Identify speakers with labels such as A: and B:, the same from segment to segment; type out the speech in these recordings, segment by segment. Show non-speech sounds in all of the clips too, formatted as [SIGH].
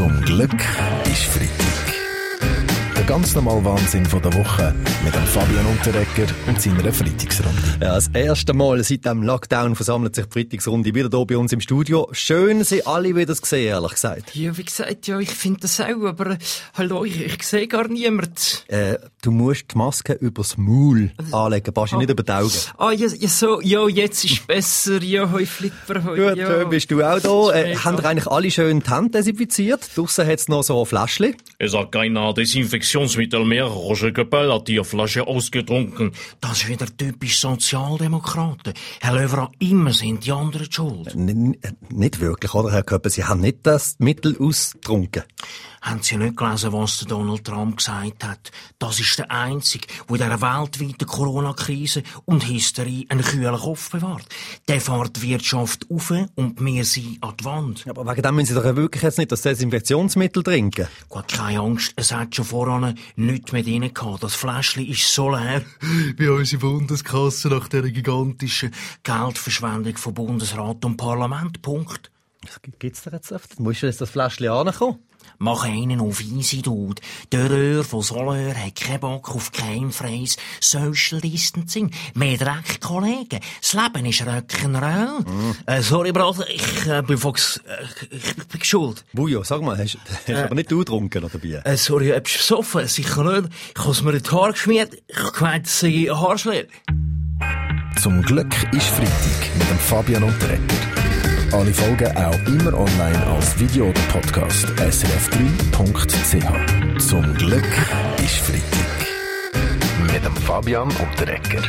A: Zum Glück ist Freitag. Der ganz normale Wahnsinn von der Woche mit dem Fabian Unterrecker und seiner Freitagsrunde.
B: Ja, das erste Mal seit dem Lockdown versammelt sich die Freitagsrunde wieder hier bei uns im Studio. Schön, Sie alle wieder zu sehen, ehrlich gesagt.
C: Ja, wie gesagt, ja, ich finde das auch, aber hallo, ich, ich sehe gar niemand.
B: Äh, du musst die Maske übers Maul anlegen, passt nicht über die Augen.
C: Ah, ja, ja, so, ja, jetzt ist besser, ja, hoi Flipper, hoi,
B: Gut,
C: ja.
B: schön bist du auch da. Äh, haben ihr eigentlich alle schön die Hände desinfiziert? Draussen hat es noch so ein Fläschchen.
D: Es hat keiner Desinfektionsmittel mehr. Roger Göppel hat die Flasche ausgetrunken.
E: Das ist wieder typisch Sozialdemokraten. Herr Löwer, immer sind die anderen schuld.
B: N nicht wirklich, oder, Herr Köppen? Sie haben nicht das Mittel ausgetrunken.
E: Haben Sie nicht gelesen, was Donald Trump gesagt hat? Das ist der Einzige, der in dieser weltweiten Corona-Krise und Hysterie einen kühlen Kopf bewahrt. Der fährt die Wirtschaft auf und wir sind an die Wand.
B: Aber wegen dem müssen Sie doch wirklich jetzt nicht das Desinfektionsmittel trinken.
E: Gut, keine Angst, es hat schon voran nichts mehr drin gehabt. Das Fläschchen ist so leer [LAUGHS] wie unsere Bundeskasse nach der gigantischen Geldverschwendung von Bundesrat und Parlament. Punkt.
B: Was gibt's da jetzt oft? Musst du jetzt das Fläschchen ankommen?
E: Mach einen auf easy, Dude. Der Röhr von Solör hat keinen Bock auf keimfreies Social Distancing. Mehr Dreck, Kollegen. Das Leben ist Rock'n'Roll. Äh, sorry, Bruder, ich äh, bin Fox, äh, ich bin schuld.
B: Bujo, sag mal, hast, hast aber nicht du getrunken oder Bier?
E: Äh, sorry, ich besoffen? Sicher nicht. Ich habe mir in die Haare geschmiert. Ich gemeint, es sei Haarschläge.
A: Zum Glück ist Freitag mit dem Fabian Unterrecker. Alle Folgen auch immer online als Video oder Podcast. srf3.ch. Zum Glück ist Freitag. Mit dem Fabian Unterrecker.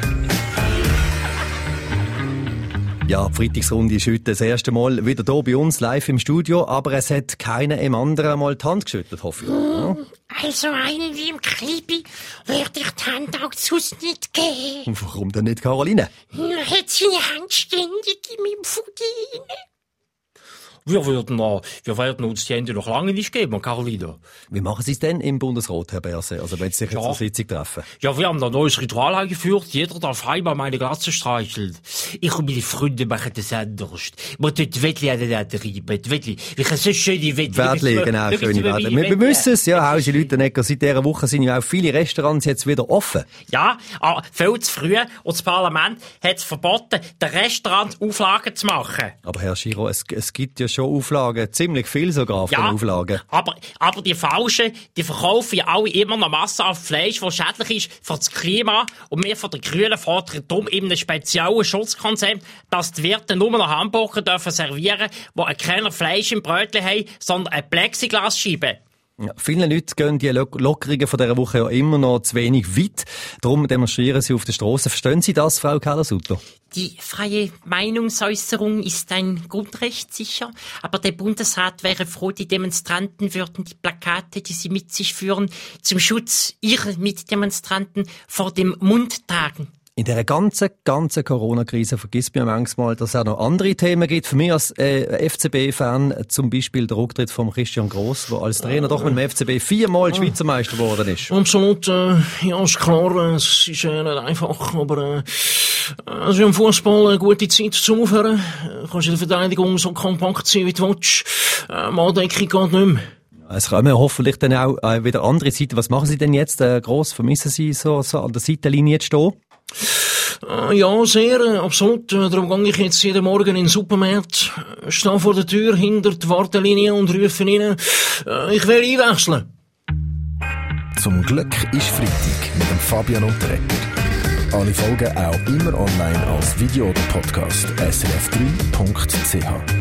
B: Ja, die Freitagsrunde ist heute das erste Mal wieder hier bei uns live im Studio, aber es hat keiner im anderen mal die Hand geschüttelt, hoffe ich. Ja?
F: Also einen wie im Klibi würde ich die Hand auch sonst nicht geben.
B: Und warum denn nicht Caroline?
F: Er hat seine Hand ständig in meinem Fudin.
D: Wir würden, wir werden uns die Hände noch lange nicht geben, Carolina.
B: Wie machen Sie es denn im Bundesrat, Herr Berse? Also wenn Sie sich
D: Ja.
B: zur Sitzung treffen?
D: Ja, wir haben ein neues Ritual eingeführt. Jeder darf einmal meine Glatze streicheln. Ich und meine Freunde machen das anders. Wir tun die Wettli aneinander reiben. Die Wettli. Ich habe so schöne Wettli.
B: Wädli, genau, schöne Wädli. Wir, wir müssen es, ja, Hause Leutenegger. Seit dieser Woche sind ja auch viele Restaurants jetzt wieder offen.
D: Ja, aber viel zu früh. Und das Parlament hat es verboten, den Restaurant Auflagen zu machen.
B: Aber Herr Schiro, es, es gibt ja schon Auflagen, ziemlich viel sogar von den Auflagen.
D: aber, aber die Falschen, die verkaufen ja alle immer noch Masse auf Fleisch, das schädlich ist für das Klima. Und wir von den Grünen fordern darum eben ein spezielles Schutzkonzept, dass die Wirte nur noch Hamburger dürfen servieren, die kein Fleisch im Brötchen haben, sondern eine Plexiglasscheibe.
B: Ja, vielen Leuten gehen die Lo Lockerungen von dieser Woche ja immer noch zu wenig weit. Darum demonstrieren sie auf der Straße. Verstehen Sie das, Frau Kellersutter?
F: Die freie Meinungsäußerung ist ein Grundrecht sicher, aber der Bundesrat wäre froh, die Demonstranten würden die Plakate, die sie mit sich führen, zum Schutz ihrer Mitdemonstranten vor dem Mund tragen.
B: In dieser ganzen, ganzen Corona-Krise vergisst man manchmal, dass es auch noch andere Themen gibt. Für mich als äh, FCB-Fan äh, zum Beispiel der Rücktritt von Christian Gross, der als Trainer doch mit dem FCB viermal Schweizer Meister geworden ist.
E: Absolut, äh, ja, ist klar, äh, es ist äh, nicht einfach, aber äh, also im Fußball eine gute Zeit zum Aufhören. Äh, kannst in der Verteidigung so kompakt sein, wie du willst. Äh, Manndeckung geht nicht mehr.
B: Es kommen hoffentlich dann auch äh, wieder andere Seiten. Was machen Sie denn jetzt? Äh, Gross, vermissen Sie so, so an der Seitenlinie zu stehen?
E: Äh, ja, sehr, äh, absolut. Äh, darum gehe ich jetzt jeden Morgen in den Supermarkt, äh, stehe vor der Tür hinter der Wartelinie und rufe ihnen, ich will einwechseln.
A: Zum Glück ist Freitag mit dem Fabian Unterrecker. Alle Folgen auch immer online als Video oder Podcast. srf3.ch.